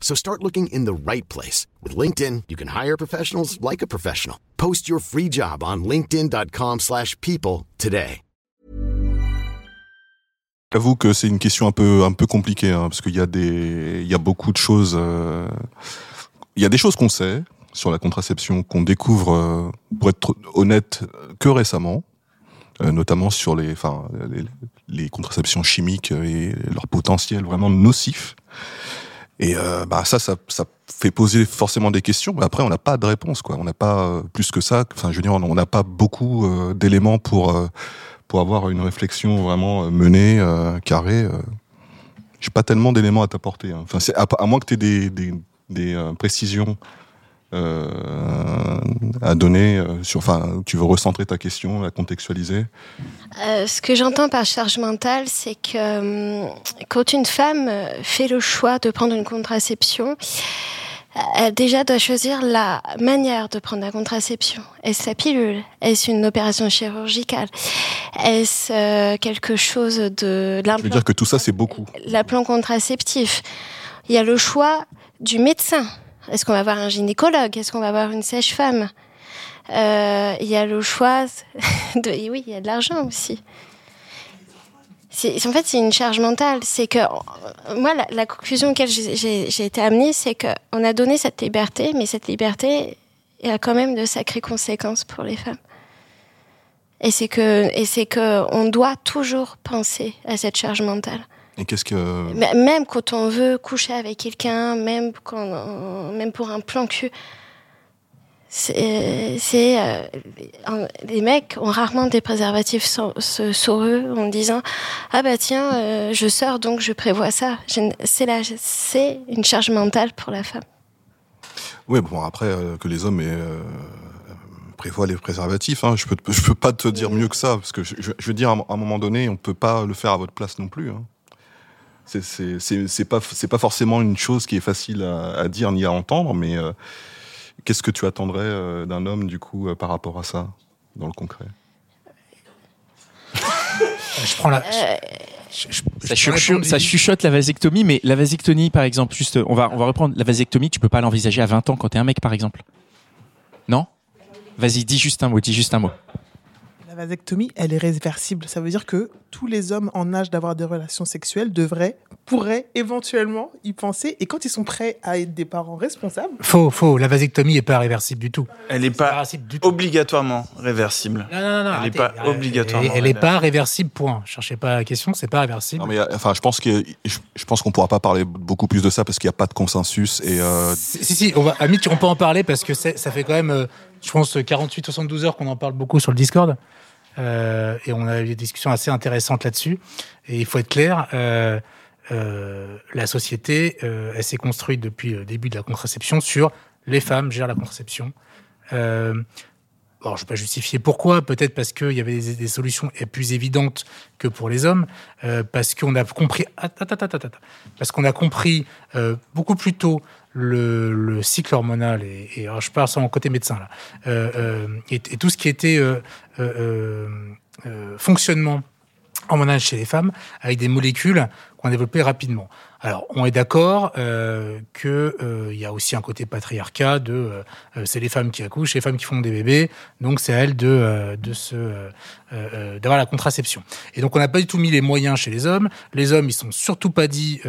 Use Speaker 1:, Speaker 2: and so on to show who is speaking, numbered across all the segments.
Speaker 1: So start looking in the right place. With LinkedIn, you can hire professionals like a professional. Post your free job on linkedin.com slash people today.
Speaker 2: J'avoue que c'est une question un peu, un peu compliquée, hein, parce qu'il y a des, il y a beaucoup de choses, euh, il y a des choses qu'on sait sur la contraception, qu'on découvre, euh, pour être honnête, que récemment. Euh, notamment sur les, enfin, les, les, contraceptions chimiques et leur potentiel vraiment nocif. Et euh, bah ça, ça, ça fait poser forcément des questions. Mais après, on n'a pas de réponse, quoi. On n'a pas euh, plus que ça. Enfin, je veux dire, on n'a pas beaucoup euh, d'éléments pour pour avoir une réflexion vraiment menée, carrée. J'ai pas tellement d'éléments à t'apporter. Hein. Enfin, à, à, moins que tu aies des, des, des précisions euh, à donner euh, sur, enfin, tu veux recentrer ta question, la contextualiser?
Speaker 3: Euh, Ce que j'entends par charge mentale, c'est que quand une femme fait le choix de prendre une contraception, elle déjà doit choisir la manière de prendre la contraception. Est-ce la pilule? Est-ce une opération chirurgicale? Est-ce quelque chose de...
Speaker 2: Je veux dire que tout ça, c'est beaucoup?
Speaker 3: L'implant contraceptif. Il y a le choix du médecin. Est-ce qu'on va avoir un gynécologue? Est-ce qu'on va avoir une sèche-femme euh, Il y a le choix de... Oui, il y a de l'argent aussi. En fait, c'est une charge mentale. C'est que moi, la, conclusion auquel j'ai été amenée, c'est qu'on a donné cette liberté, mais cette liberté a quand même de sacrées conséquences pour les femmes. Et c'est que, et c'est que on doit toujours penser à cette charge mentale.
Speaker 2: Et qu'est-ce que
Speaker 3: même quand on veut coucher avec quelqu'un, même quand, même pour un plan cul, c'est, euh, les mecs ont rarement des préservatifs sur, eux en disant ah bah tiens euh, je sors donc je prévois ça. C'est une charge mentale pour la femme.
Speaker 2: Oui bon après euh, que les hommes prévoient les préservatifs, hein, je peux je peux pas te dire mieux que ça parce que je, je veux dire à un moment donné on peut pas le faire à votre place non plus. Hein c'est pas c'est pas forcément une chose qui est facile à, dire ni à entendre, mais euh, qu'est-ce que tu attendrais euh, d'un homme du coup euh, par rapport à ça dans le concret?
Speaker 4: Je prends la.
Speaker 5: ça, chuchote la vasectomie, mais la vasectomie, par exemple, juste, on va, on va reprendre la vasectomie, tu peux pas l'envisager à 20 ans quand t'es un mec, par exemple. Non? Vas-y, dis juste un mot, dis juste un mot
Speaker 6: vasectomie, elle est réversible. Ça veut dire que tous les hommes en âge d'avoir des relations sexuelles devraient, pourraient éventuellement y penser. Et quand ils sont prêts à être des parents responsables.
Speaker 4: Faux, faux. La vasectomie n'est pas réversible du tout.
Speaker 7: Elle n'est pas obligatoirement réversible.
Speaker 4: Non, non, non.
Speaker 7: Elle n'est pas obligatoirement.
Speaker 4: Elle n'est pas réversible, point. Cherchez pas la question, c'est pas réversible.
Speaker 2: Non, mais enfin, je pense que je pense qu'on pourra pas parler beaucoup plus de ça parce qu'il n'y a pas de consensus. Et euh...
Speaker 4: Si, si, on va, on peut en parler parce que ça fait quand même, euh, je pense, 48-72 heures qu'on en parle beaucoup sur le Discord. Euh, et on a eu des discussions assez intéressantes là-dessus. Et il faut être clair, euh, euh, la société, elle s'est construite depuis le début de la contraception sur les femmes gèrent la contraception. Alors, je ne vais pas justifier pourquoi, peut-être parce qu'il y avait des, des, solutions plus évidentes que pour les hommes, parce qu'on a compris, parce qu'on a compris beaucoup plus tôt le, cycle hormonal, et, alors je parle sans côté médecin euh, euh, et, tout ce qui était euh, fonctionnement hormonal chez les femmes, avec des molécules qu'on a développées rapidement. Alors, on est d'accord euh, qu'il euh, y a aussi un côté patriarcat de euh, c'est les femmes qui accouchent, les femmes qui font des bébés, donc c'est à elles de, de se d'avoir la contraception. Et donc, on n'a pas du tout mis les moyens chez les hommes. Les hommes, ils sont surtout pas dit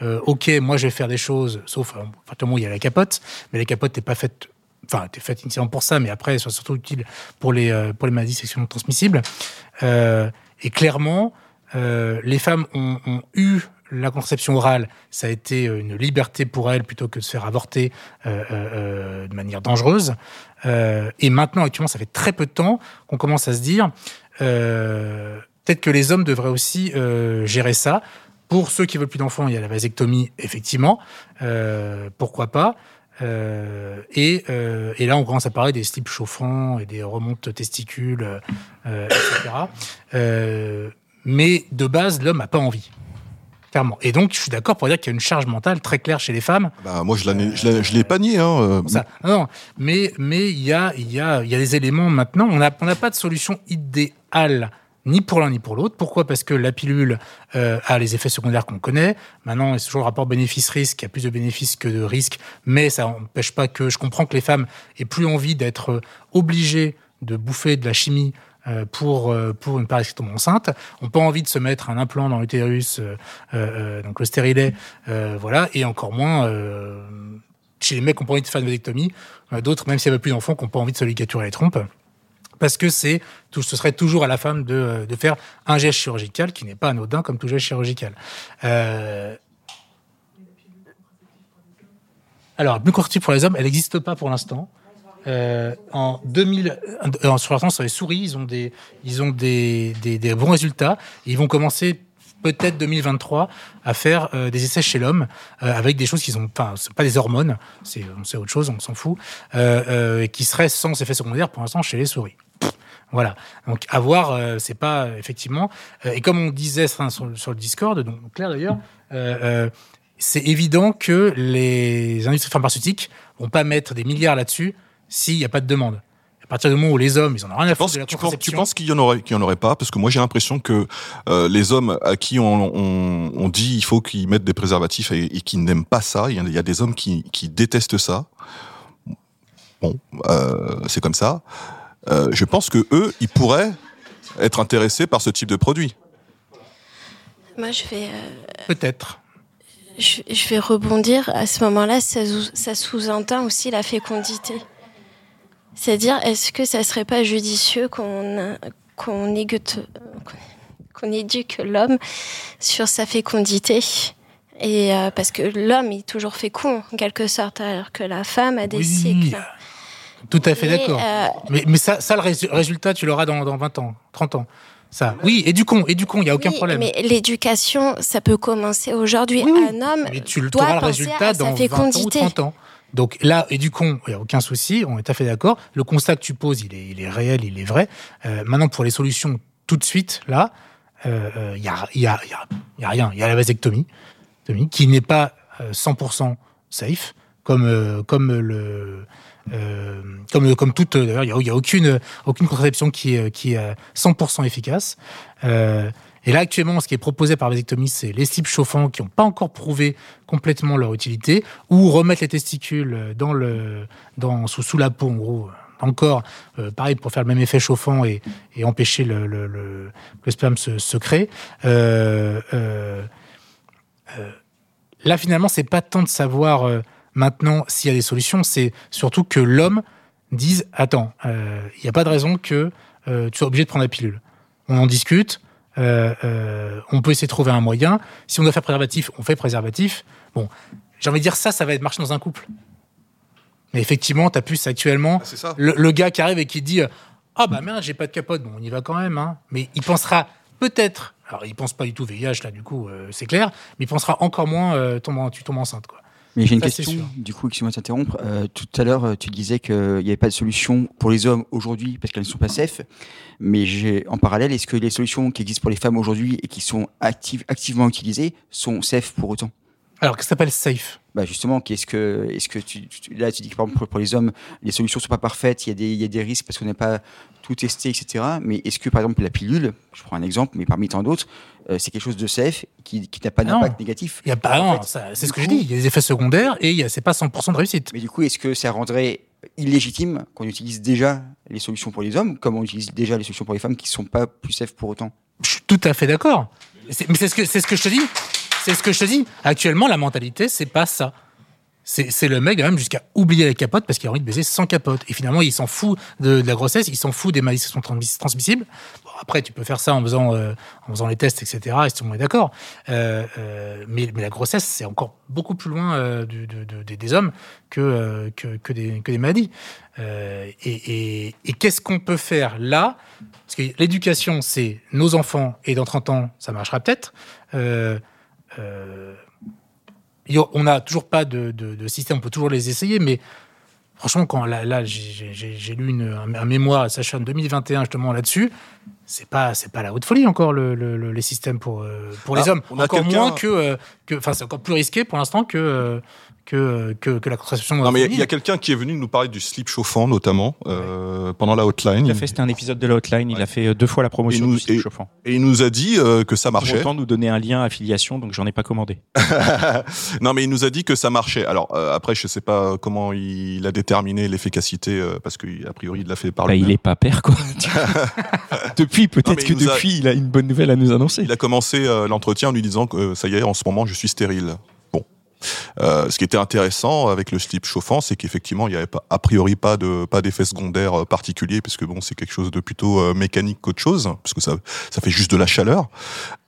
Speaker 4: ok, moi je vais faire des choses, sauf, enfin, il y a la capote, mais la capote n'est pas faite enfin, était faite initialement pour ça, mais après, sont surtout utiles pour les, euh, pour les maladies sexuellement transmissibles. Euh, et clairement, euh, les femmes ont, eu la contraception orale, ça a été une liberté pour elles plutôt que de se faire avorter euh, euh, de manière dangereuse. et maintenant, actuellement, ça fait très peu de temps qu'on commence à se dire peut-être que les hommes devraient aussi gérer ça. Pour ceux qui veulent plus d'enfants, il y a la vasectomie, effectivement. pourquoi pas euh, et, euh, et, là, on commence à parler des slips chauffants et des remontes testicules, euh, etc. mais de base, l'homme n'a pas envie. Clairement. Et donc, je suis d'accord pour dire qu'il y a une charge mentale très claire chez les femmes.
Speaker 2: Bah, moi, je ne l'ai pas nié. Hein.
Speaker 4: Ça, non, mais mais il y a, y, a, y a des éléments maintenant. On n'a on pas de solution idéale ni pour l'un ni pour l'autre. Pourquoi? Parce que la pilule euh, a les effets secondaires qu'on connaît. Maintenant, c'est toujours le rapport bénéfice-risque. Il y a plus de bénéfices que de risques, mais ça n'empêche pas que je comprends que les femmes aient plus envie d'être obligées de bouffer de la chimie euh, pour, euh, pour une paresse qui tombe enceinte. On pas envie de se mettre un implant dans l'utérus, donc le stérilet, voilà, et encore moins chez les mecs qui ont pas envie de faire une vasectomie. D'autres, même s'il n'y avait plus d'enfants, qui n'ont pas envie de se ligaturer les trompes parce que c'est ce serait toujours à la femme de, de faire un geste chirurgical qui n'est pas anodin comme tout geste chirurgical. Euh... Alors, la contraceptive pour les hommes, elle n'existe pas pour l'instant. Euh, en 2000, euh, sur l'instant, sur les souris, ils ont des, ils ont des, des bons résultats. ils vont commencer peut-être 2023 à faire euh, des essais chez l'homme euh, avec des choses qui sont pas des hormones, c'est autre chose, on s'en fout, euh, qui seraient sans effet secondaire pour l'instant chez les souris. Voilà. Donc, à voir, c'est pas effectivement. Et comme on disait sur, sur le Discord, donc clair d'ailleurs, c'est évident que les industries pharmaceutiques vont pas mettre des milliards là-dessus s'il n'y a pas de demande. À partir du moment où les hommes, ils en ont rien à foutre de la
Speaker 2: tu penses, tu penses qu'il y en aurait, qu'il y en aurait pas? Parce que moi, j'ai l'impression que les hommes à qui on, on, on dit il faut qu'ils mettent des préservatifs et, et qui n'aiment pas ça, il y, a, il y, a, des hommes qui, qui détestent ça. Bon, c'est comme ça. Euh, je pense que eux, ils pourraient être intéressés par ce type de produit.
Speaker 3: Moi, je vais. Euh,
Speaker 4: Peut-être.
Speaker 3: Je, je, vais rebondir. À ce moment-là, ça, ça sous-entend aussi la fécondité. C'est-à-dire, est-ce que ça serait pas judicieux qu'on qu'on éduque l'homme sur sa fécondité? Et euh, parce que l'homme est toujours fécond en quelque sorte alors que la femme a des
Speaker 4: oui.
Speaker 3: cycles.
Speaker 4: Tout à fait d'accord. Euh... Mais, mais ça, ça, le résultat, tu l'auras dans, dans 20 ans, 30 ans. Ça. Oui, éduquons, éduquons, il n'y a aucun
Speaker 3: oui,
Speaker 4: problème.
Speaker 3: Mais l'éducation, ça peut commencer aujourd'hui.
Speaker 4: Oui, oui.
Speaker 3: Un homme
Speaker 4: mais tu
Speaker 3: doit
Speaker 4: le
Speaker 3: penser
Speaker 4: résultat
Speaker 3: à
Speaker 4: dans
Speaker 3: sa
Speaker 4: 20 ans ou
Speaker 3: fécondité.
Speaker 4: 30 ans. Donc là, éduquons, il n'y a aucun souci, on est tout à fait d'accord. Le constat que tu poses, il est, il est réel, il est vrai. Euh, maintenant, pour les solutions tout de suite, là, il euh, n'y a, y a, y a, rien. Il y a la vasectomie, qui n'est pas euh, 100% safe, comme, euh, comme le euh, comme comme toute d'ailleurs il y a, aucune aucune contraception qui est qui est 100% efficace euh, et là actuellement ce qui est proposé par vasectomie c'est les slips chauffants qui n'ont pas encore prouvé complètement leur utilité ou remettre les testicules dans le dans sous sous la peau en gros encore euh, pareil pour faire le même effet chauffant et, et empêcher le, le, sperme se, se crée euh, là finalement c'est pas tant de savoir Maintenant, s'il y a des solutions, c'est surtout que l'homme dise Attends, il euh, n'y a pas de raison que euh, tu sois obligé de prendre la pilule. On en discute, euh, on peut essayer de trouver un moyen. Si on doit faire préservatif, on fait préservatif. Bon, j'ai envie de dire ça, ça va être marché dans un couple. Mais effectivement, tu as plus actuellement
Speaker 2: ah,
Speaker 4: le, le, gars qui arrive et qui dit Ah bah merde, j'ai pas de capote. Bon, on y va quand même. Hein. Mais il pensera peut-être. Alors, il pense pas du tout VIH, là, du coup, c'est clair. Mais il pensera encore moins tu tombes enceinte, quoi.
Speaker 8: Mais j'ai une Ça, question, du coup, excuse-moi de t'interrompre. Euh, tout à l'heure, tu disais qu'il n'y avait pas de solution pour les hommes aujourd'hui parce qu'elles ne sont pas safe. Mais j'ai, en parallèle, est-ce que les solutions qui existent pour les femmes aujourd'hui et qui sont active, activement utilisées sont safe pour autant?
Speaker 4: Alors, qu'est-ce que s'appelle safe
Speaker 8: bah justement, qu'est-ce que, est-ce que tu, tu, là tu dis que par exemple pour les hommes, les solutions sont pas parfaites, il y a des, il y a des risques parce qu'on n'a pas tout testé, etc. Mais est-ce que par exemple la pilule, je prends un exemple, mais parmi tant d'autres, euh, c'est quelque chose de safe qui, qui n'a pas d'impact négatif?
Speaker 4: Il y a pas, non, c'est ce que je dis. Il y a des effets secondaires et il c'est pas 100% de réussite.
Speaker 8: Mais du coup, est-ce que ça rendrait illégitime qu'on utilise déjà les solutions pour les hommes, comme on utilise déjà les solutions pour les femmes qui sont pas plus safe pour autant?
Speaker 4: Je suis tout à fait d'accord. Mais c'est ce que c'est ce que je te dis. C'est ce que je te dis. Actuellement, la mentalité, c'est pas ça. c'est le mec même jusqu'à oublier la capote parce qu'il a envie de baiser sans capote. Et finalement, il s'en fout de, la grossesse, il s'en fout des maladies qui sont transmissibles. après, tu peux faire ça en faisant, euh, en faisant les tests, etc. Et tout le monde est d'accord. Euh, euh, mais, la grossesse, c'est encore beaucoup plus loin des hommes que, des, maladies. et, et, et qu'est-ce qu'on peut faire là? Parce que l'éducation, c'est nos enfants, et dans 30 ans, ça marchera peut-être. Euh, on n'a toujours pas de, système, on peut toujours les essayer, mais franchement, quand là, j'ai lu un, mémoire à Sacha en 2021 justement là-dessus, c'est pas c'est pas la haute folie encore les systèmes pour euh, pour les ah, hommes. encore moins euh, que enfin c'est encore plus risqué pour l'instant que euh, que, que, la contraception.
Speaker 2: Non, mais il y a quelqu'un qui est venu nous parler du slip chauffant, notamment, euh, pendant la hotline.
Speaker 5: Il a fait, c'était un épisode de la hotline. Il a fait euh, deux fois la promotion du slip chauffant.
Speaker 2: Et il nous a dit euh, que ça marchait.
Speaker 5: Pour autant, nous donner un lien affiliation, donc j'en ai pas commandé.
Speaker 2: non, mais il nous a dit que ça marchait. Alors, après, je sais pas comment il a déterminé l'efficacité, parce qu'a priori, il l'a fait par
Speaker 5: bah, Il est pas père, quoi. depuis, peut-être que depuis, il a une bonne nouvelle à nous annoncer.
Speaker 2: Il a commencé l'entretien en lui disant que ça y est, en ce moment, je suis stérile. Euh, ce qui était intéressant avec le slip chauffant, c'est qu'effectivement, il n'y avait pas, a priori pas de pas d'effet secondaire euh, particulier, puisque bon, c'est quelque chose de plutôt euh, mécanique qu'autre chose, parce que ça ça fait juste de la chaleur,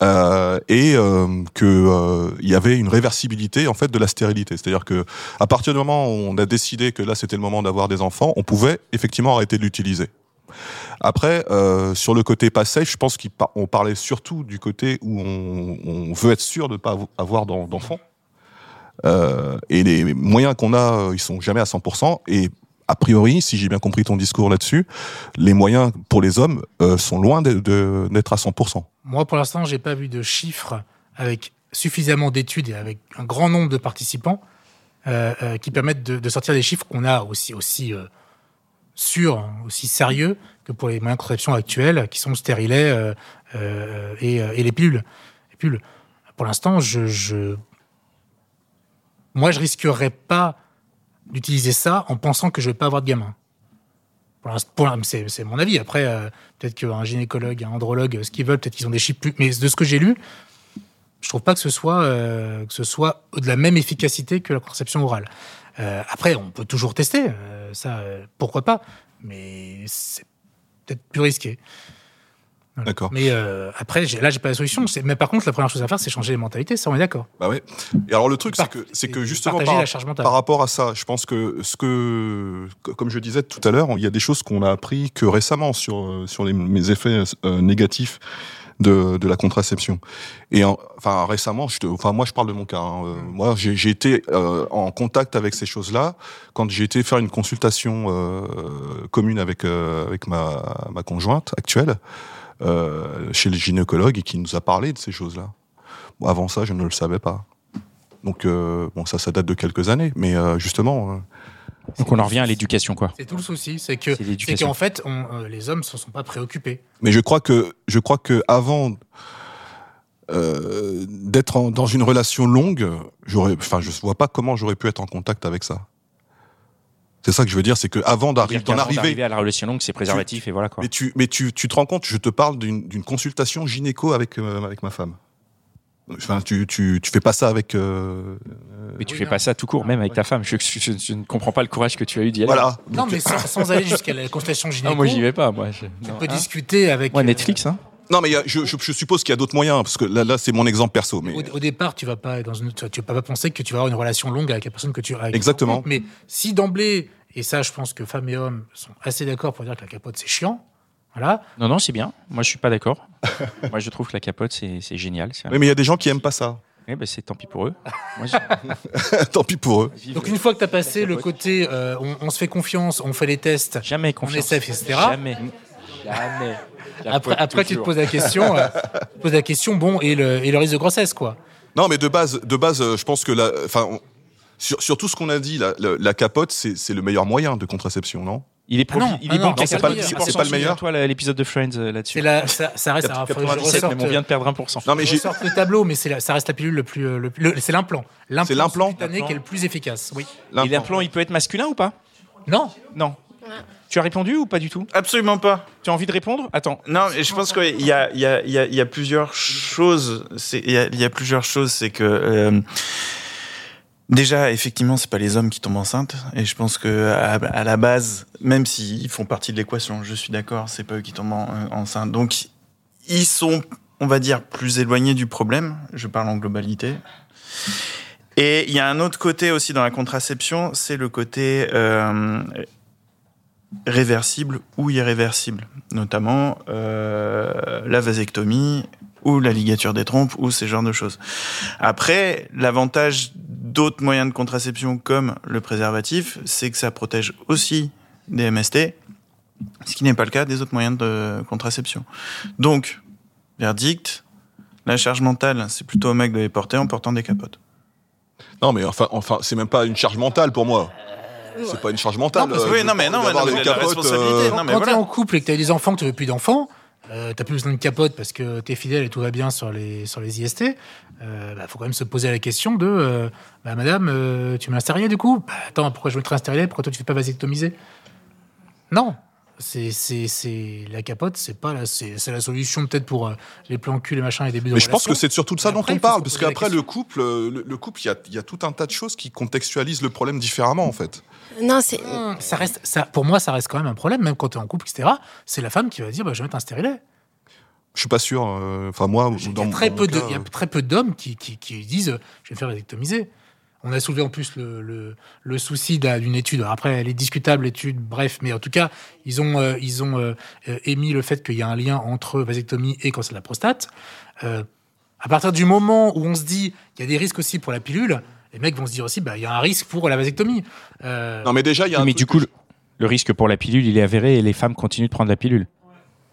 Speaker 2: et euh, que il y avait une réversibilité en fait de la stérilité, c'est-à-dire que à partir du moment où on a décidé que là c'était le moment d'avoir des enfants, on pouvait effectivement arrêter de l'utiliser. Après, sur le côté pas safe, je pense qu'on parlait surtout du côté où on, on veut être sûr de ne pas avoir d'enfants. Euh, et les moyens qu'on a, euh, ils sont jamais à 100%. Et a priori, si j'ai bien compris ton discours là-dessus, les moyens pour les hommes euh, sont loin d'être à 100%.
Speaker 4: Moi, pour l'instant, j'ai pas vu de chiffres avec suffisamment d'études et avec un grand nombre de participants qui permettent de, sortir des chiffres qu'on a aussi aussi sûrs, hein, aussi sérieux que pour les moyens de contraception actuels, qui sont le stérilet et, les pilules. Les pilules. Pour l'instant, je moi, je risquerais pas d'utiliser ça en pensant que je vais pas avoir de gamin. C'est mon avis. Après, euh, peut-être qu'un gynécologue, un andrologue, ce qu'ils veulent, peut-être qu'ils ont des chiffres plus. Mais de ce que j'ai lu, je trouve pas que ce soit euh, que ce soit de la même efficacité que la contraception orale. Euh, après, on peut toujours tester, ça, pourquoi pas, mais c'est peut-être plus risqué.
Speaker 2: D'accord.
Speaker 4: Mais euh, après, là, j'ai pas la solution. Mais par contre, la première chose à faire, c'est changer les mentalités. Ça, on est d'accord.
Speaker 2: Bah oui. Et alors, le truc, c'est que, c'est que justement, par, rapport à ça, je pense que ce que, comme je disais tout à l'heure, il y a des choses qu'on a appris que récemment sur euh, sur les, mes effets euh, négatifs de, de la contraception. Et enfin récemment, je te, enfin moi je parle de mon cas. Hein. Euh, moi j'ai été euh, en contact avec ces choses-là quand j'ai été faire une consultation euh, commune avec avec ma ma conjointe actuelle. Euh, chez les gynécologues et qui nous a parlé de ces choses-là. avant ça, je ne le savais pas. Donc, euh, bon, ça, ça date de quelques années, mais euh, justement.
Speaker 5: Donc on en revient à l'éducation, quoi.
Speaker 4: C'est tout le souci, c'est que c'est qu'en fait, les hommes ne se sont pas préoccupés.
Speaker 2: Mais je crois que je crois que avant d'être dans une relation longue, j'aurais, enfin, je vois pas comment j'aurais pu être en contact avec ça. C'est ça que je veux dire, c'est que avant d'arriver,
Speaker 5: d'en arriver, à la relation longue, c'est préservatif et voilà quoi.
Speaker 2: Mais tu, mais tu, tu te rends compte, je te parle d'une consultation gynéco avec euh, avec ma femme. Enfin, tu, tu, tu fais pas ça avec. Euh,
Speaker 5: mais tu fais pas ça tout court, même avec ta femme. Je, je, ne comprends pas le courage que tu as eu d'y aller.
Speaker 2: Voilà.
Speaker 4: Non, mais sans, aller jusqu'à la consultation gynéco. Non,
Speaker 5: moi j'y vais pas. Moi,
Speaker 4: tu peux discuter avec.
Speaker 5: Ouais, Netflix, hein.
Speaker 2: Non, mais je, je, suppose qu'il y a d'autres moyens, parce que là, là c'est mon exemple perso. Mais...
Speaker 4: Au, départ, tu vas pas dans une, tu vas pas penser que tu vas avoir une relation longue avec la personne que tu as.
Speaker 2: Exactement.
Speaker 4: Mais si d'emblée, et ça, je pense que femmes et hommes sont assez d'accord pour dire que la capote, c'est chiant. Voilà.
Speaker 5: Non, non, c'est bien. Moi, je suis pas d'accord. Moi, je trouve que la capote, c'est génial.
Speaker 2: Oui, mais il y a des gens qui aiment pas ça.
Speaker 5: Eh ben, c'est tant pis pour eux.
Speaker 2: tant pis pour eux.
Speaker 4: Donc une fois que tu as passé le côté euh, on, se fait confiance, on fait les tests,
Speaker 5: jamais confiance,
Speaker 4: on est safe, etc.
Speaker 5: Jamais. Jamais.
Speaker 4: Après, après tu te poses la question, euh, poses la question, bon, et le, et le risque de grossesse, quoi.
Speaker 2: Non, mais de base, de base, euh, je pense que la, enfin, sur, tout ce qu'on a dit, la, capote, c'est le meilleur moyen de contraception, non?
Speaker 5: Il est,
Speaker 4: ah
Speaker 5: il est bon,
Speaker 2: c'est pas, le meilleur.
Speaker 5: Toi, l'épisode de Friends euh, là-dessus.
Speaker 4: ça, ça, reste. à mais
Speaker 5: on vient de perdre 1%.
Speaker 4: Non, mais j'ai le tableau, mais ça reste la pilule le plus. c'est l'implant.
Speaker 2: C'est l'implant
Speaker 4: qui est le plus efficace. Oui.
Speaker 5: Et l'implant, il peut être masculin ou pas?
Speaker 4: Non.
Speaker 5: Non. Tu as répondu ou pas du tout?
Speaker 7: Absolument pas.
Speaker 5: Tu as envie de répondre? Attends.
Speaker 7: Non, je pense qu'il y a, il y, a, il y, a, plusieurs choses. Il y a, plusieurs choses. C'est que. Euh, Déjà, effectivement, c'est pas les hommes qui tombent enceintes, et je pense que à, à la base, même s'ils font partie de l'équation, je suis d'accord, c'est pas eux qui tombent en- enceintes. Donc, ils sont, on va dire, plus éloignés du problème. Je parle en globalité. Et il y a un autre côté aussi dans la contraception, c'est le côté euh, réversible ou irréversible, notamment euh, la vasectomie ou la ligature des trompes ou ces genres de choses. Après, l'avantage d'autres moyens de contraception comme le préservatif, c'est que ça protège aussi des MST, ce qui n'est pas le cas des autres moyens de contraception. Donc, verdict, la charge mentale, c'est plutôt au mec de les porter en portant des capotes.
Speaker 2: Non, mais enfin, enfin, c'est même pas une charge mentale pour moi. C'est pas une charge mentale.
Speaker 7: Non, parce que-
Speaker 2: euh,
Speaker 7: oui, non, mais non, mais non,
Speaker 2: des
Speaker 7: mais la
Speaker 2: capotes,
Speaker 7: responsabilité,
Speaker 2: euh,
Speaker 7: non,
Speaker 4: Quand
Speaker 7: mais
Speaker 4: t'es
Speaker 7: voilà.
Speaker 4: en couple et que t'as des enfants, que tu veux plus d'enfants, euh, t'as plus besoin de capote parce que t'es fidèle et tout va bien sur les, sur les IST. Euh, bah, faut quand même se poser la question de euh, bah, Madame, euh, tu m'as stérilet du coup? Bah, Attends, pourquoi je veux te stérilet Pourquoi toi tu fais pas vasectomiser Non c'est, c'est, c'est la capote, c'est pas la, c'est, c'est la solution peut-être pour euh, les plans cul et machin et début de
Speaker 2: Mais je pense que c'est surtout de ça dont
Speaker 4: après,
Speaker 2: on parle, parce qu'après le couple, euh, le, le couple, il y a, il y a tout un tas de choses qui contextualisent le problème différemment en fait.
Speaker 3: Non, c'est.
Speaker 4: ça reste, ça, pour moi, ça reste quand même un problème, même quand tu es en couple, etc. C'est la femme qui va dire bah, Je vais mettre un stérilet.
Speaker 2: Je suis pas sûr. euh, Enfin moi,
Speaker 4: Il y
Speaker 2: dans
Speaker 4: a très
Speaker 2: dans
Speaker 4: peu
Speaker 2: mon
Speaker 4: de,
Speaker 2: cas,
Speaker 4: il y a
Speaker 2: euh,
Speaker 4: très peu d'hommes qui, qui, qui disent euh, je vais me faire vasectomiser. On a soulevé en plus le, le, le souci d'un- d'une étude. Après, elle est discutable, l'étude, bref, mais en tout cas, ils ont, euh, ils ont euh, émis le fait qu'il y a un lien entre vasectomie et cancer de la prostate. Euh, à partir du moment où on se dit qu'il y a des risques aussi pour la pilule, les mecs vont se dire aussi bah, il y a un risque pour la vasectomie. Euh,
Speaker 2: Non mais déjà, il y a un
Speaker 5: mais du coup,
Speaker 2: que
Speaker 5: le, risque pour la pilule, il est avéré et les femmes continuent de prendre la pilule.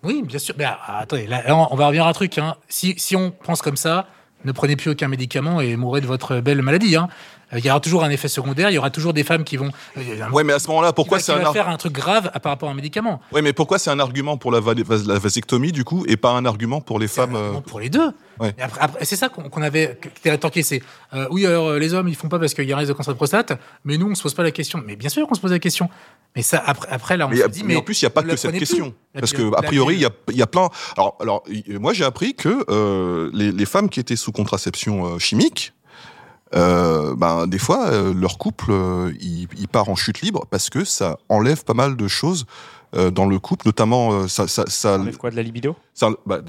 Speaker 4: Oui, bien sûr. Mais ah, attendez, là, là, on va revenir à un truc. hein. Si, si on pense comme ça, ne prenez plus aucun médicament et mourrez de votre belle maladie. hein. Euh, Il y aura toujours un effet secondaire, il y aura toujours des femmes qui vont. euh,
Speaker 2: Ouais, mais à ce moment-là, pourquoi c'est
Speaker 4: va,
Speaker 2: un
Speaker 4: va faire un truc grave par rapport à un médicament
Speaker 2: Ouais, mais pourquoi c'est un argument pour la, va- la vasectomie du coup et pas un argument pour les
Speaker 4: un
Speaker 2: femmes euh,
Speaker 4: pour les deux.
Speaker 2: ouais.
Speaker 4: Après, après, c'est ça qu'on qu'on avait qui était c'est euh, oui alors les hommes ils font pas parce qu'il y a un risque de cancer de prostate, mais nous on se pose pas la question. Mais bien sûr qu'on se pose la question. Mais ça après, après là on
Speaker 2: Mais,
Speaker 4: se
Speaker 2: a-
Speaker 4: dit
Speaker 2: mais en plus, il n'y a pas que cette question.
Speaker 4: plus,
Speaker 2: Parce que, a priori, il y a, y a plein. Alors, moi, j'ai appris que euh, les, les femmes qui étaient sous contraception euh, chimique, euh, ben, des fois, euh, leur couple, euh, il, il part en chute libre parce que ça enlève pas mal de choses euh, dans le couple, notamment euh, ça, ça, ça,
Speaker 5: Ça enlève quoi de la libido?
Speaker 2: Ça- bah,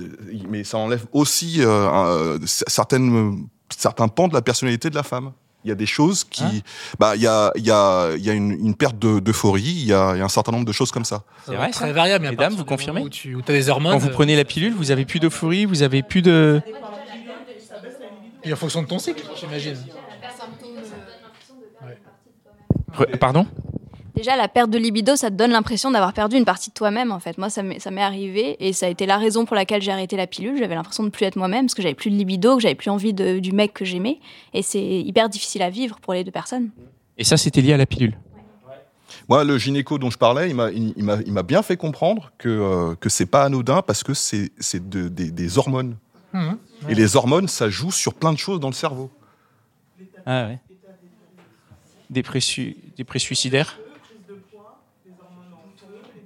Speaker 2: mais ça enlève aussi un- certaines, certains pans de la personnalité de la femme. Il y a des choses qui,
Speaker 5: Hein
Speaker 2: bah, il y a, il y a, il y a une, une perte de- d'euphorie. Il y a, il y a un certain nombre de choses comme ça.
Speaker 5: C'est vrai,
Speaker 4: très variable.
Speaker 5: Mesdames, vous confirmez?
Speaker 4: Où tu as des hormones.
Speaker 5: Quand vous prenez la pilule, vous avez plus d'euphorie, vous avez plus de.
Speaker 4: Et en fonction de ton cycle, j'imagine.
Speaker 5: Pardon?
Speaker 9: Déjà, la perte de libido, ça te donne l'impression d'avoir perdu une partie de toi-même, en fait. Moi, ça m'est ça m'est arrivé et ça a été la raison pour laquelle j'ai arrêté la pilule. J'avais l'impression de plus être moi-même parce que j'avais plus de libido, que j'avais plus envie de- du mec que j'aimais. Et c'est hyper difficile à vivre pour les deux personnes.
Speaker 5: Et ça, c'était lié à la pilule?
Speaker 2: Moi, le gynéco dont je parlais, il m'a, il, il m'a, il m'a bien fait comprendre que euh, que c'est pas anodin parce que c'est, c'est de- des, des hormones.
Speaker 4: Mhm.
Speaker 2: Et les hormones, ça joue sur plein de choses dans le cerveau.
Speaker 5: Ah ouais. Des des présuicidaires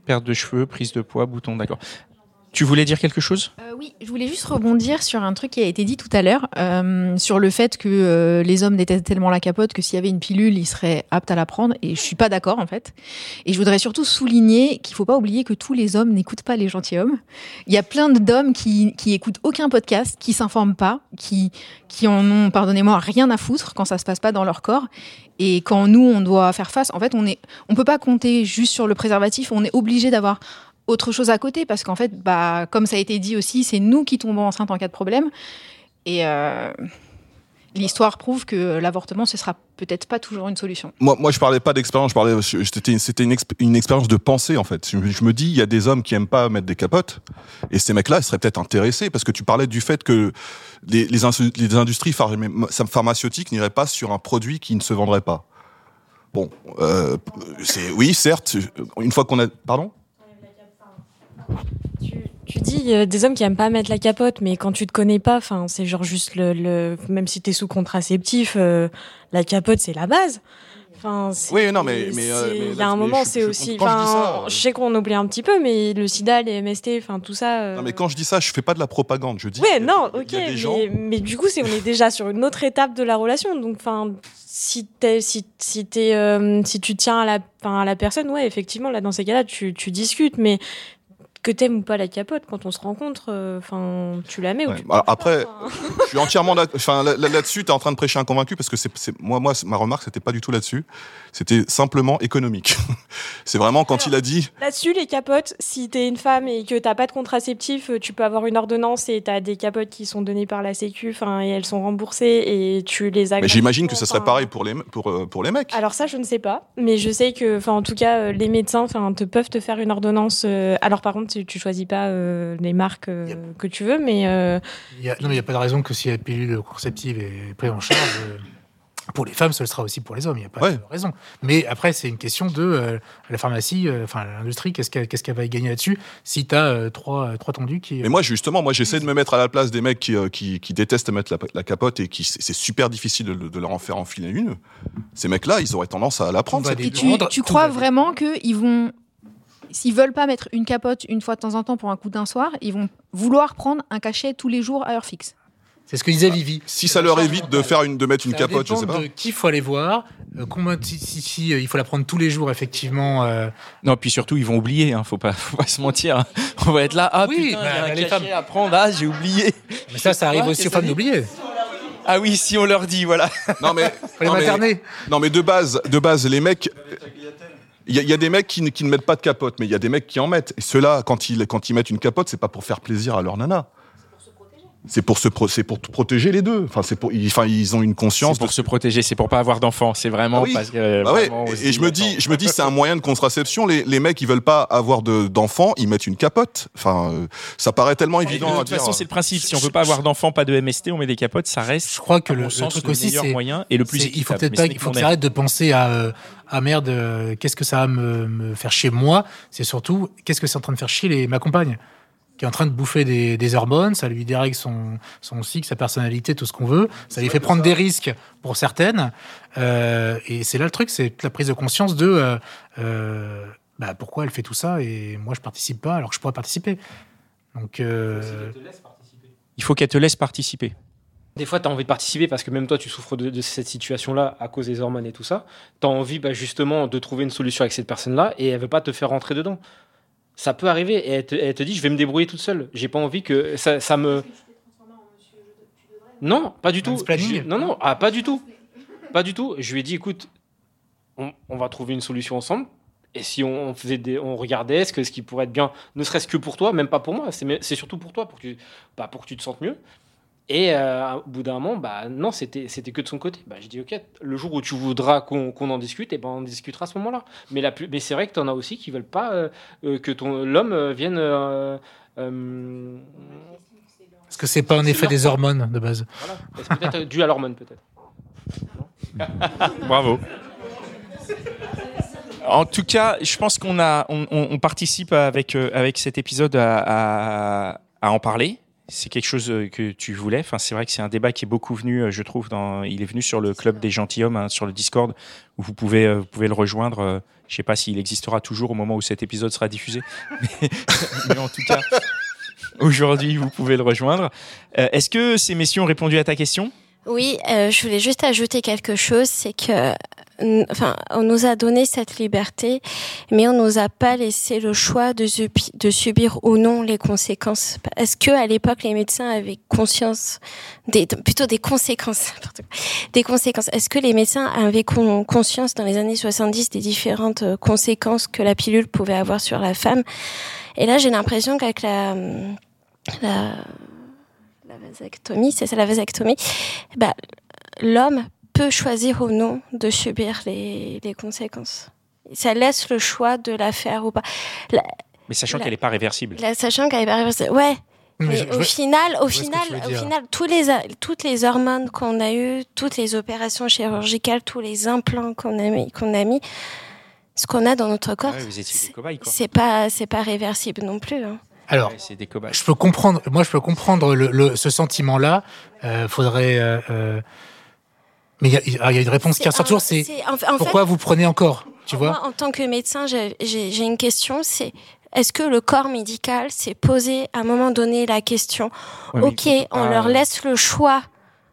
Speaker 5: Perte de cheveux, prise de poids, bouton, d'accord. Tu voulais dire quelque chose?
Speaker 10: Euh, oui, je voulais juste rebondir sur un truc qui a été dit tout à l'heure, euh, sur le fait que euh, les hommes détestent tellement la capote que s'il y avait une pilule, ils seraient aptes à la prendre. Et je suis pas d'accord en fait. Et je voudrais surtout souligner qu'il faut pas oublier que tous les hommes n'écoutent pas les gentilshommes. Il y a plein d'hommes qui qui écoutent aucun podcast, qui s'informent pas, qui qui en ont, pardonnez-moi, rien à foutre quand ça se passe pas dans leur corps. Et quand nous on doit faire face, en fait, on est on peut pas compter juste sur le préservatif. On est obligé d'avoir autre chose à côté parce qu'en fait, bah, comme ça a été dit aussi, c'est nous qui tombons enceinte en cas de problème. Et euh, l'histoire prouve que l'avortement, ce sera peut-être pas toujours une solution.
Speaker 2: Moi, moi, je parlais pas d'expérience, je parlais, c'était, une, exp- une expérience de pensée en fait. Je, me- dis, il y a des hommes qui aiment pas mettre des capotes, et ces mecs-là, ils seraient peut-être intéressés parce que tu parlais du fait que les, industries pharma- pharmaceutiques n'iraient pas sur un produit qui ne se vendrait pas. Bon, euh, oui, certes. Une fois qu'on a, pardon?
Speaker 11: Tu dis euh, des hommes qui aiment pas mettre la capote, mais quand tu te connais pas, enfin c'est genre juste le, le même si t'es sous contraceptif, euh, la capote c'est la base. Enfin,
Speaker 2: Oui, non, mais- mais, euh, mais
Speaker 11: il y a un moment, c'est aussi.
Speaker 2: quand je dis
Speaker 11: enfin,
Speaker 2: ça,
Speaker 11: je sais qu'on oublie un petit peu, mais le SIDA, les MST, enfin tout ça. euh,
Speaker 2: Non, mais quand je dis ça, je fais pas de la propagande. Je dis.
Speaker 11: Ouais, non, ok, mais,
Speaker 2: gens-
Speaker 11: mais du coup, c'est on est déjà sur une autre étape de la relation. Donc, enfin, si t'es, si, si euh, tu tiens à la, à la personne, ouais, effectivement, là, dans ces cas-là, tu, tu discutes, mais que t'aimes ou pas la capote, quand on se rencontre, euh, enfin, tu la mets ou tu.
Speaker 2: bah, après, je suis entièrement là- là- là-dessus, tu es en train de prêcher un convaincu parce que c'est, c'est- moi, moi, ma remarque, c'était pas du tout là-dessus. C'était simplement économique. c'est vraiment quand il a dit.
Speaker 11: Là-dessus, les capotes, si t'es une femme et que t'as pas de contraceptif, euh, tu peux avoir une ordonnance et t'as des capotes qui sont données par la Sécu, enfin, et elles sont remboursées et tu les as.
Speaker 2: Mais j'imagine que ce
Speaker 11: gratuitement,
Speaker 2: serait pareil pour les, pour, euh, pour les mecs.
Speaker 11: Alors ça, je ne sais pas, mais je sais que, enfin, en tout cas, les médecins, enfin, te peuvent te faire une ordonnance. euh, alors par contre, tu, tu choisis pas euh, les marques euh, que tu veux, mais euh,
Speaker 4: Il y a- non, mais il n'y a pas de raison que si la pilule contraceptive est prise en charge, euh, pour les femmes, ce le sera aussi pour les hommes. Il n'y a pas
Speaker 2: Ouais.
Speaker 4: de raison. Mais après, c'est une question de euh, la pharmacie, euh, enfin l'industrie, qu'est-ce qu'elle va y gagner là-dessus si tu as trois, euh, trois tendus qui.
Speaker 2: Mais moi, justement, moi, j'essaie de me mettre à la place des mecs qui, qui, qui détestent mettre la, la capote et qui c'est super difficile de, de leur en faire enfiler une. Ces mecs-là, ils auraient tendance à la prendre.
Speaker 10: tu, tu crois vraiment qu'ils vont. S'ils veulent pas mettre une capote une fois de temps en temps pour un coup d'un soir, ils vont vouloir prendre un cachet tous les jours à heure fixe.
Speaker 4: C'est ce que disait Vivi.
Speaker 2: Si ça leur évite de faire une, de mettre une
Speaker 4: Ça
Speaker 2: capote, je
Speaker 4: dépend
Speaker 2: sais pas.
Speaker 4: de qui faut aller voir. euh, combien, si, si- si, euh, il faut la prendre tous les jours, effectivement. euh,
Speaker 5: Non, puis surtout, ils vont oublier, hein, faut, pas, faut pas se mentir. On va être là, ah
Speaker 4: Oui,
Speaker 5: putain,
Speaker 4: bah,
Speaker 5: il y a un
Speaker 4: les
Speaker 5: cachet
Speaker 4: femmes-
Speaker 5: à prendre, ah j'ai oublié.
Speaker 4: mais ça, ça arrive aussi aux femmes d'oublier.
Speaker 5: Ah oui, si on leur dit, voilà.
Speaker 2: Non mais,
Speaker 4: Faut les
Speaker 2: non, mais,
Speaker 4: materner.
Speaker 2: non, mais de base, de base, les mecs. Il y, a- des mecs qui, ne- qui ne mettent pas de capote, mais il y a des mecs qui en mettent. Et ceux-là, quand ils, quand ils mettent une capote, c'est pas pour faire plaisir à leur nana. C'est pour se pro- c'est pour protéger les deux. Enfin, c'est pour, ils, enfin, ils ont une conscience
Speaker 5: C'est pour
Speaker 2: de
Speaker 5: se protéger, c'est pour pas avoir d'enfants, c'est vraiment
Speaker 2: Ah oui.
Speaker 5: parce que. euh,
Speaker 2: Bah
Speaker 5: vraiment
Speaker 2: et- je me dis, je me dis, c'est un moyen de contraception. Les, les mecs, ils veulent pas avoir de- d'enfants, ils mettent une capote. Enfin, euh, ça paraît tellement
Speaker 5: Et
Speaker 2: évident
Speaker 5: de toute façon, c'est le principe. Si on veut pas avoir d'enfants, pas de MST, on met des capotes, ça reste.
Speaker 4: Je crois que le,
Speaker 5: mon
Speaker 4: le
Speaker 5: sens,
Speaker 4: truc
Speaker 5: le
Speaker 4: aussi,
Speaker 5: meilleur
Speaker 4: c'est.
Speaker 5: moyen et le plus
Speaker 4: il faut peut-être pas, il faut que arrêtes de penser à, euh, ah merde, euh, qu'est-ce que ça va me, me faire chier moi? C'est surtout, qu'est-ce que c'est en train de faire chier les, ma compagne? Qui est en train de bouffer des, des hormones, ça lui dérègle son, son cycle, sa personnalité, tout ce qu'on veut. Ça lui fait prendre des risques pour certaines. Euh, et c'est là le truc, c'est la prise de conscience de euh, euh, bah, pourquoi elle fait tout ça et moi je participe pas alors que je pourrais participer. Donc, euh,
Speaker 5: Il faut qu'elle te laisse participer.
Speaker 12: Des fois, tu as envie de participer parce que même toi, tu souffres de, de cette situation-là à cause des hormones et tout ça. Tu as envie bah, justement de trouver une solution avec cette personne-là et elle veut pas te faire rentrer dedans. Ça peut arriver et elle te, elle te dit Je vais me débrouiller toute seule. J'ai pas envie que ça, ça me. Non, pas du tout. Je- non, non, ah, pas du tout. Pas du tout. Je lui ai dit Écoute, on, on va trouver une solution ensemble. Et si on, on faisait des, on regardait ce, que, ce qui pourrait être bien, ne serait-ce que pour toi, même pas pour moi, c'est surtout pour toi, pour que, bah, pour que tu te sentes mieux. Et euh, au bout d'un moment, bah non, c'était c'était que de son côté. Bah, je dis ok, le jour où tu voudras qu'on qu'on en discute, et ben on en discutera à ce moment-là. Mais la plus, mais c'est vrai que tu en as aussi qui veulent pas euh, euh, que ton l'homme vienne. euh, euh,
Speaker 4: est-ce que c'est pas un effet des hormones de base
Speaker 12: voilà. C'est peut-être dû à l'hormone peut-être.
Speaker 5: Bravo. En tout cas, je pense qu'on a, on, on- on participe avec euh, avec cet épisode à, à, à en parler. C'est quelque chose euh, que tu voulais. Enfin, c'est vrai que c'est un débat qui est beaucoup venu, euh, je trouve. Dans, il est venu sur le club des gentilshommes, hein, sur le Discord, où vous pouvez, euh, vous pouvez le rejoindre. Je sais pas s'il existera toujours au moment où cet épisode sera diffusé, mais, mais en tout cas, aujourd'hui, vous pouvez le rejoindre. Euh, Est-ce que ces messieurs ont répondu à ta question?
Speaker 3: Oui, euh, je voulais juste ajouter quelque chose, c'est que, enfin, on nous a donné cette liberté, mais on nous a pas laissé le choix de, subi- de subir ou non les conséquences. Est-ce que à l'époque les médecins avaient conscience des, plutôt des conséquences, des conséquences Est-ce que les médecins avaient con- conscience dans les années 70 des différentes euh, conséquences que la pilule pouvait avoir sur la femme? Et là, j'ai l'impression qu'avec la la vasectomie, c'est ça la vasectomie, bah, l'homme peut choisir ou non de subir les, les conséquences. Ça laisse le choix de la faire ou pas. La-
Speaker 5: Mais sachant qu'elle n'est pas réversible.
Speaker 3: la- sachant qu'elle est pas réversible. Ouais.
Speaker 4: Mais je-
Speaker 3: au final, au final, au
Speaker 4: dire.
Speaker 3: final, tous les, toutes les hormones qu'on a eues, toutes les opérations chirurgicales, tous les implants qu'on a mis, qu'on a mis, ce qu'on a dans notre corps,
Speaker 5: Ouais, cobayes, quoi.
Speaker 3: c'est pas, c'est pas réversible non plus. hein.
Speaker 4: Alors,
Speaker 5: Ouais, des
Speaker 4: je peux comprendre. Moi, je peux comprendre le, le- ce sentiment-là. Euh, faudrait. euh, euh, Mais il y, a- il y a une réponse qui ressort toujours, c'est pourquoi
Speaker 3: fait-
Speaker 4: vous prenez encore, tu vois
Speaker 3: Moi, en tant que médecin, j'ai j'ai- j'ai une question, c'est est-ce que le corps médical s'est posé à un moment donné la question
Speaker 5: Ouais,
Speaker 3: Ok,
Speaker 5: on peut
Speaker 3: on
Speaker 5: pas-
Speaker 3: leur laisse le choix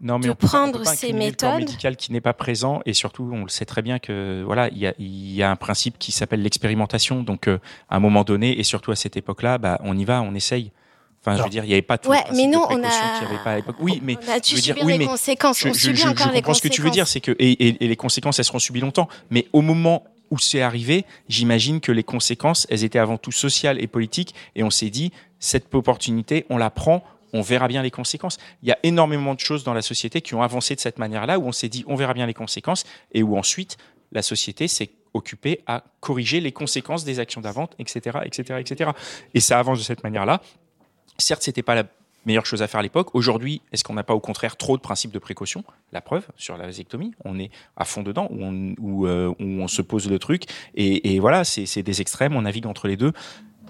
Speaker 5: Non, mais
Speaker 3: de
Speaker 5: on peut pas- on
Speaker 3: prendre
Speaker 5: peut pas
Speaker 3: ces méthodes.
Speaker 5: médical qui n'est pas présent et surtout on le sait très bien que voilà il y a, il y a un principe qui s'appelle l'expérimentation donc euh, à un moment donné et surtout à cette époque-là bah on y va on essaye enfin je veux dire il n'y avait pas tout
Speaker 3: Ouais, mais
Speaker 5: de
Speaker 3: on a-
Speaker 5: avait pas à l'époque oui mais
Speaker 3: On a dû
Speaker 5: je veux dire,
Speaker 3: subir
Speaker 5: oui,
Speaker 3: les
Speaker 5: mais
Speaker 3: conséquences.
Speaker 5: je,
Speaker 3: on
Speaker 5: je-
Speaker 3: subit
Speaker 5: je- je
Speaker 3: encore les
Speaker 5: comprends ce que tu veux dire
Speaker 3: conséquences.
Speaker 5: c'est que et, et- et les conséquences elles seront subies longtemps mais au moment où c'est arrivé, j'imagine que les conséquences, elles étaient avant tout sociales et politiques, et on s'est dit, cette opportunité, on la prend, on verra bien les conséquences. Il y a énormément de choses dans la société qui ont avancé de cette manière-là, où on s'est dit, on verra bien les conséquences, et où ensuite, la société s'est occupée à corriger les conséquences des actions d'avant, etc., etc., etc. Et ça avance de cette manière-là. Certes, c'était pas la meilleure chose à faire à l'époque. Aujourd'hui, est-ce qu'on n'a pas au contraire trop de principes de précaution? La preuve, sur la vasectomie, on est à fond dedans, où on, euh, on se pose le truc. Et, voilà, c'est des extrêmes, on navigue entre les deux.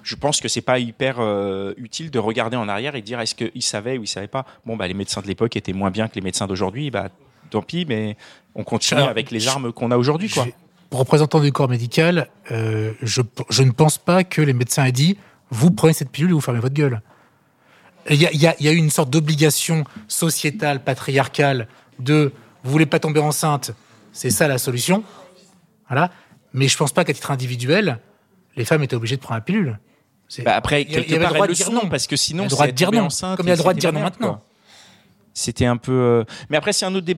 Speaker 5: Je pense que c'est pas hyper euh, utile de regarder en arrière et de dire est-ce qu'ils savaient ou ils savaient pas? Bon, bah, les médecins de l'époque étaient moins bien que les médecins d'aujourd'hui, bah, tant pis, mais on continue
Speaker 4: Alors,
Speaker 5: avec les armes qu'on a aujourd'hui. quoi.
Speaker 4: Représentant du corps médical, euh, je, je ne pense pas que les médecins aient dit vous prenez cette pilule et vous fermez votre gueule. Il y y y a eu une sorte d'obligation sociétale, patriarcale de vous voulez pas tomber enceinte, c'est ça la solution. Voilà. Mais je pense pas qu'à titre individuel, les femmes étaient obligées de prendre la pilule.
Speaker 5: Bah après,
Speaker 4: il y
Speaker 5: quelque
Speaker 4: avait
Speaker 5: part,
Speaker 4: le droit de dire non.
Speaker 5: parce que sinon, c'est
Speaker 4: de dire non,
Speaker 5: enceinte
Speaker 4: comme il y a le droit de dire non maintenant.
Speaker 5: C'était un peu. euh, Mais après, c'est un autre débat.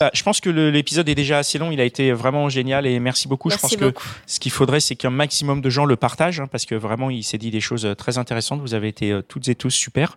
Speaker 5: Ah, Je pense que l'épisode est déjà assez long. Il a été vraiment génial et merci beaucoup.
Speaker 3: Merci
Speaker 5: je pense
Speaker 3: beaucoup.
Speaker 5: que ce qu'il faudrait, c'est qu'un maximum de gens le partagent hein, parce que vraiment, il s'est dit des choses euh, très intéressantes. Vous avez été euh, toutes et tous super.